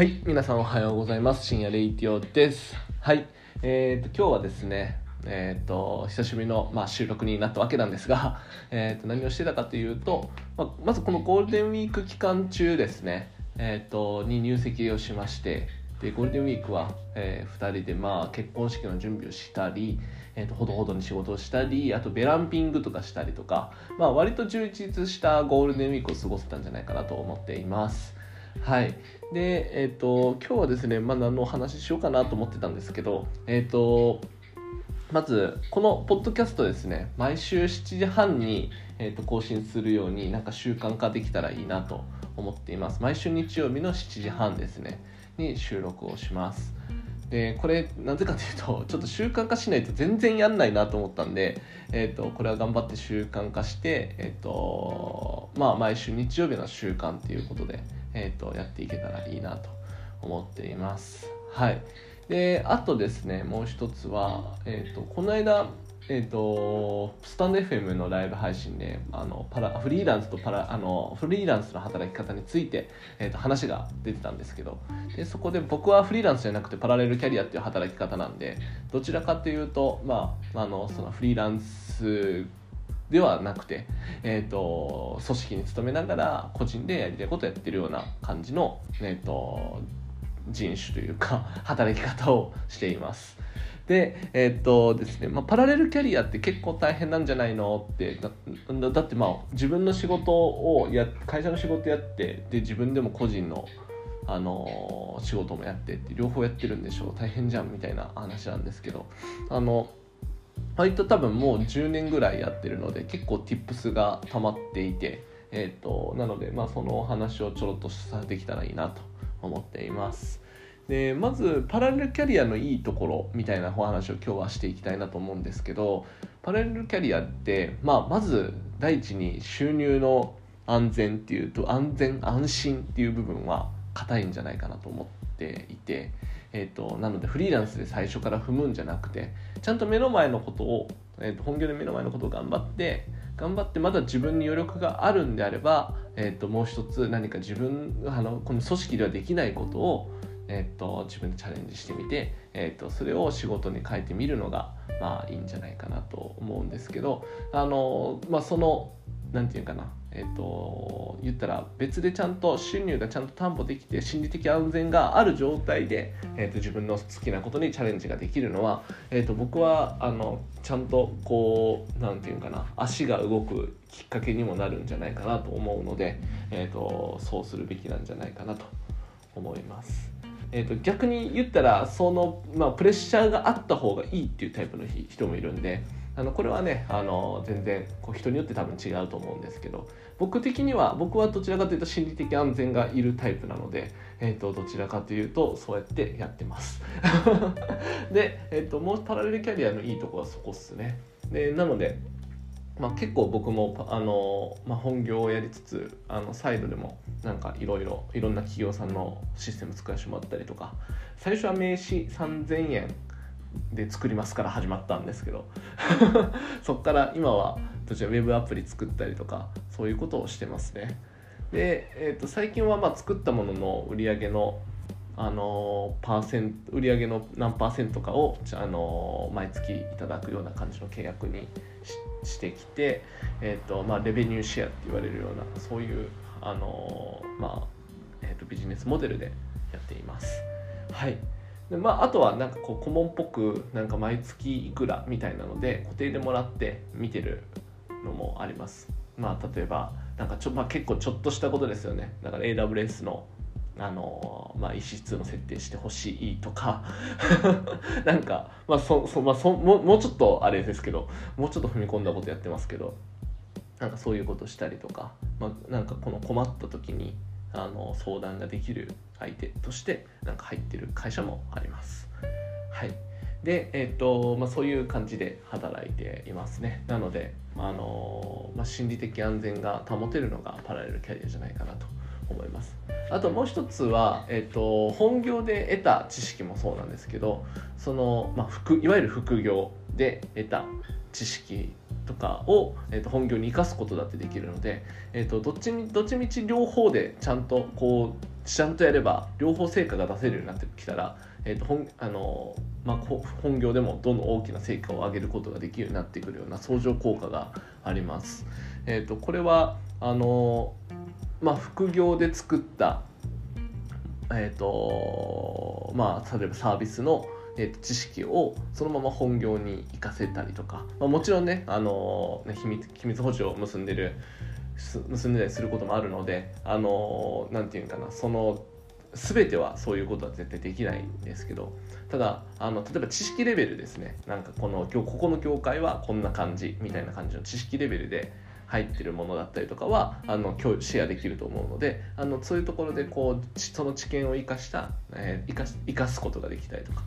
はい、皆さんおはようございます。深夜レイティオです。はい、えー、と今日はですね、えー、と久しぶりの、まあ、収録になったわけなんですが、えー、と何をしてたかというと、まあ、まずこのゴールデンウィーク期間中ですね、えー、とに入籍をしまして、でゴールデンウィークは、え2人で、まあ、結婚式の準備をしたり、えー、とほどほどに仕事をしたりあとベランピングとかしたりとか、まあ、割と充実したゴールデンウィークを過ごせたんじゃないかなと思っています。はい、で、えっ、と今日はですね、まあ、何のお話ししようかなと思ってたんですけど、えっ、とまずこのポッドキャストですね毎週7時半に、えー、と更新するようになんか習慣化できたらいいなと思っています。毎週日曜日の7時半ですねに収録をします。でこれなぜかというとちょっと習慣化しないと全然やんないなと思ったんで、えー、とこれは頑張って習慣化して、えーとまあ、毎週日曜日の習慣ということで、えー、とやっていけたらいいなと思っています。はい。であとですねもう一つは、えー、とこの間えー、とスタンド FM のライブ配信であのパラフリーランスとパラあのフリーランスの働き方について、えー、と話が出てたんですけどでそこで僕はフリーランスじゃなくてパラレルキャリアっていう働き方なんでどちらかというと、まあ、あのそのフリーランスではなくて、えー、と組織に勤めながら個人でやりたいことをやってるような感じの、えー、と人種というか働き方をしています。でえーっとですねまあ、パラレルキャリアって結構大変なんじゃないのってだだってまあ自分の仕事をや会社の仕事やってで自分でも個人の、あの仕事もやってって両方やってるんでしょう大変じゃんみたいな話なんですけどあの割と多分もう10年ぐらいやってるので結構 tips が溜まっていて、えーっとなので、まあ、そのお話をちょろっとさできたらいいなと思っています。でまずパラレルキャリアのいいところみたいなお話を今日はしていきたいなと思うんですけどパラレルキャリアって、まあ、まず第一に収入の安全っていうと安全安心っていう部分は硬いんじゃないかなと思っていて、えー、となのでフリーランスで最初から踏むんじゃなくてちゃんと目の前のことを、えー、と本業で目の前のことを頑張って頑張ってまだ自分に余力があるんであれば、えー、ともう一つ何か自分あのこの組織ではできないことをえっと、自分でチャレンジしてみて、えっと、それを仕事に変えてみるのが、まあ、いいんじゃないかなと思うんですけどあの、まあ、そのなんていうかな、えっと、言ったら別でちゃんと収入がちゃんと担保できて心理的安全がある状態で、えっと、自分の好きなことにチャレンジができるのは、えっと、僕はあのちゃんとこうなんていうかな足が動くきっかけにもなるんじゃないかなと思うので、えっと、そうするべきなんじゃないかなと思います。えー、と逆に言ったらその、まあ、プレッシャーがあった方がいいっていうタイプの人もいるんであのこれはねあの全然こう人によって多分違うと思うんですけど僕的には僕はどちらかというと心理的安全がいるタイプなので、えー、とどちらかというとそうやってやってます。で、えー、ともうパラレルキャリアのいいとこはそこっすね。でなのでまあ、結構僕もあの、まあ、本業をやりつつあのサイドでもなんかいろいろいろんな企業さんのシステム使わせてもらったりとか最初は名刺3000円で作りますから始まったんですけど。そこから今はどちらウェブアプリ作ったりとかそういうことをしてますね。で、えー、と最近はまあ作ったものの売り上げのあのパーセント売上の何パーセントかをあの毎月いただくような感じの契約にししてきて、えーとまあ、レベニューシェアって言われるようなそういうあの、まあえー、とビジネスモデルでやっています。はい。でまあ、あとはなんかこう顧問っぽくなんか毎月いくらみたいなので固定でもらって見てるのもあります。まあ、例えばなんかちょ、まあ、結構ちょっとしたことですよね。だから AWS のあのまあ、意思の設定してほしいとか なんか、まあそそまあ、そももうちょっとあれですけどもうちょっと踏み込んだことやってますけどなんかそういうことしたりとか、まあ、なんかこの困った時にあの相談ができる相手としてなんか入ってる会社もあります。はい。で、えーとまあ、そういう感じで働いていますね。なので、あのまあ、心理的安全が保てるのがパラレルキャリアじゃないかなと思います。あともう一つは、えー、と本業で得た知識もそうなんですけどその、まあ、副いわゆる副業で得た知識とかを、えー、と本業に生かすことだってできるので、えー、とどっちみどっちみち両方でちゃんとこうちゃんとやれば両方成果が出せるようになってきたら、えーと本あのまあ、本業でもどんどん大きな成果を上げることができるようになってくるような相乗効果があります。えー、とこれはあの、まあ、副業で作ったえーとまあ、例えばサービスの、えーと、知識をそのまま本業に生かせたりとか、まあ、もちろんね,、あのね秘密秘密保持を結んでる結んでたりすることもあるのであのなんていうかなその全てはそういうことは絶対できないんですけどただあの例えば知識レベルですねなんかこのここの業界はこんな感じみたいな感じの知識レベルで入ってるものだったりとかはあの共シェアできると思うのであのそういうところでこうその知見を生かした、えー、生かすことができたりとか。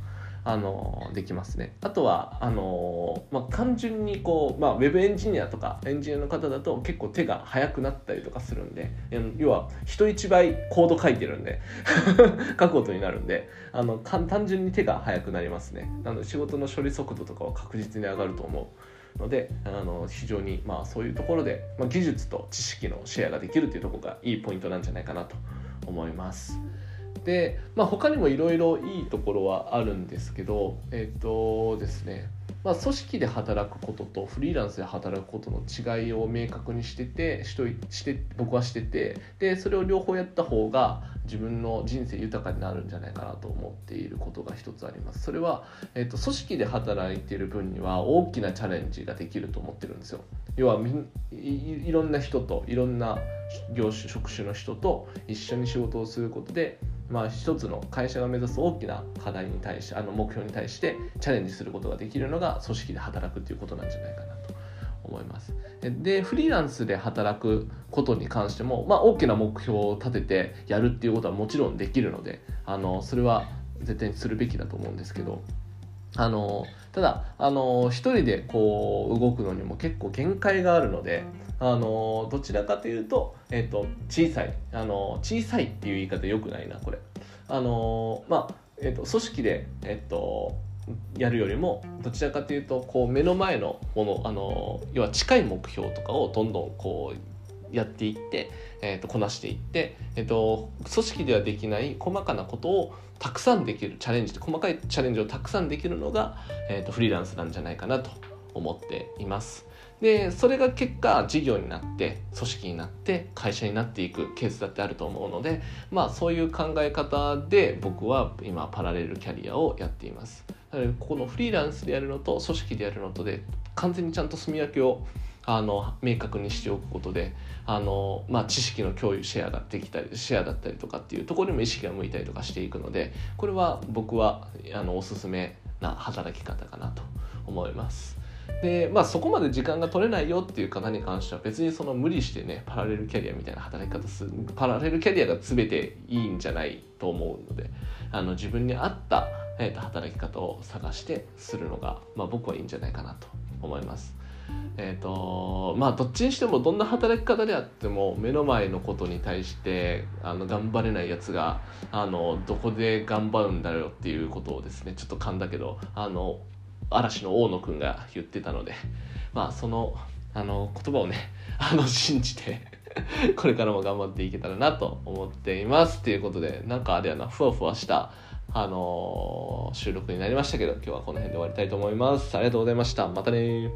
あのできますねあとはあの、まあ、単純にこう、まあ、ウェブエンジニアとかエンジニアの方だと結構手が速くなったりとかするんで要は人一倍コード書いてるんで 書くことになるんであの単純に手が速くなりますねなので仕事の処理速度とかは確実に上がると思うのであの非常にまあそういうところで、まあ、技術と知識のシェアができるというとこがいいポイントなんじゃないかなと思います。で、まあ、他にもいろいろいいところはあるんですけどえっ、ー、とですねまあ、組織で働くこととフリーランスで働くことの違いを明確にしててしとして僕はしててでそれを両方やった方が自分の人生豊かになるんじゃないかなと思っていることが一つあります。それは、えーと、組織で働いている分には大きなチャレンジができると思ってるんですよ。要はいろんな人といろんな業種職種の人と一緒に仕事をすることでまあ、一つの会社が目指す大きな課題に対してあの目標に対してチャレンジすることができるのが組織で働くっていうことなんじゃないかなと思います。でフリーランスで働くことに関しても、まあ、大きな目標を立ててやるっていうことはもちろんできるのであのそれは絶対にするべきだと思うんですけどあのただあの一人でこう動くのにも結構限界があるのであのどちらかというと,、えーと、小さいあの小さいっていう言い方よくないなこれ。あのまあ、えーと、組織で、えっ、ー、とやるよりもどちらかというとこう目の前のものあの要は近い目標とかをどんどんこうやっていって、えーと、こなしていって、えーと、組織ではできない細かなことをたくさんできるチャレンジ細かいチャレンジをたくさんできるのが、えーとフリーランスなんじゃないかなと思っています。でそれが結果事業になって組織になって会社になっていくケースだってあると思うのでまあそういう考え方で僕は今パラレルキャリアをやっていますだからここのフリーランスでやるのと組織でやるのとで完全にちゃんと住み分けをあの明確にしておくことであの、まあ、知識の共有シェアができたりシェアだったりとかっていうところにも意識が向いたりとかしていくのでこれは僕はあのおすすめな働き方かなと思います。でまあそこまで時間が取れないよっていう方に関しては別にその無理してねパラレルキャリアみたいな働き方するパラレルキャリアが全ていいんじゃないと思うのであの自分に合った、えー、と働き方を探してするのが、まあ、僕はいいんじゃないかなと思います。えーとまあ、どっちにしてもどんな働き方であっても目の前のことに対してあの頑張れないやつがあのどこで頑張るんだろうっていうことをですねちょっと噛んだけどあの嵐の大野くんが言ってたのでまあそのあの言葉をね あの信じて これからも頑張っていけたらなと思っています。ということでなんかあれやなふわふわしたあの、収録になりましたけど今日はこの辺で終わりたいと思います。ありがとうございました。またね